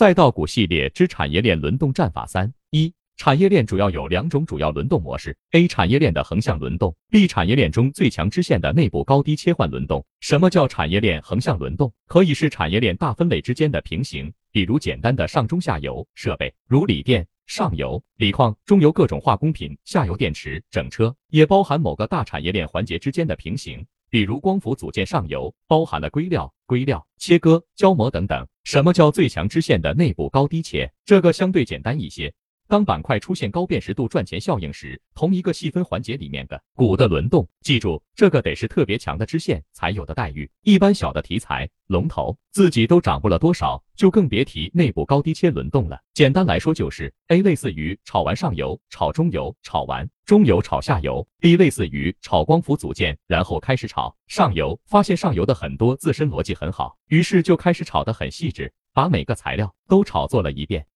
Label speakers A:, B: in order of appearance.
A: 再到股系列之产业链轮动战法三一。产业链主要有两种主要轮动模式：A 产业链的横向轮动，B 产业链中最强支线的内部高低切换轮动。什么叫产业链横向轮动？可以是产业链大分类之间的平行，比如简单的上中下游设备，如锂电上游锂矿，中游各种化工品，下游电池整车，也包含某个大产业链环节之间的平行，比如光伏组件上游包含了硅料、硅料切割、胶膜等等。什么叫最强支线的内部高低切？这个相对简单一些。当板块出现高辨识度赚钱效应时，同一个细分环节里面的股的轮动，记住这个得是特别强的支线才有的待遇。一般小的题材龙头自己都涨不了多少，就更别提内部高低切轮动了。简单来说就是 A 类似于炒完上游，炒中游，炒完中游炒下游；B 类似于炒光伏组件，然后开始炒上游，发现上游的很多自身逻辑很好，于是就开始炒得很细致，把每个材料都炒作了一遍。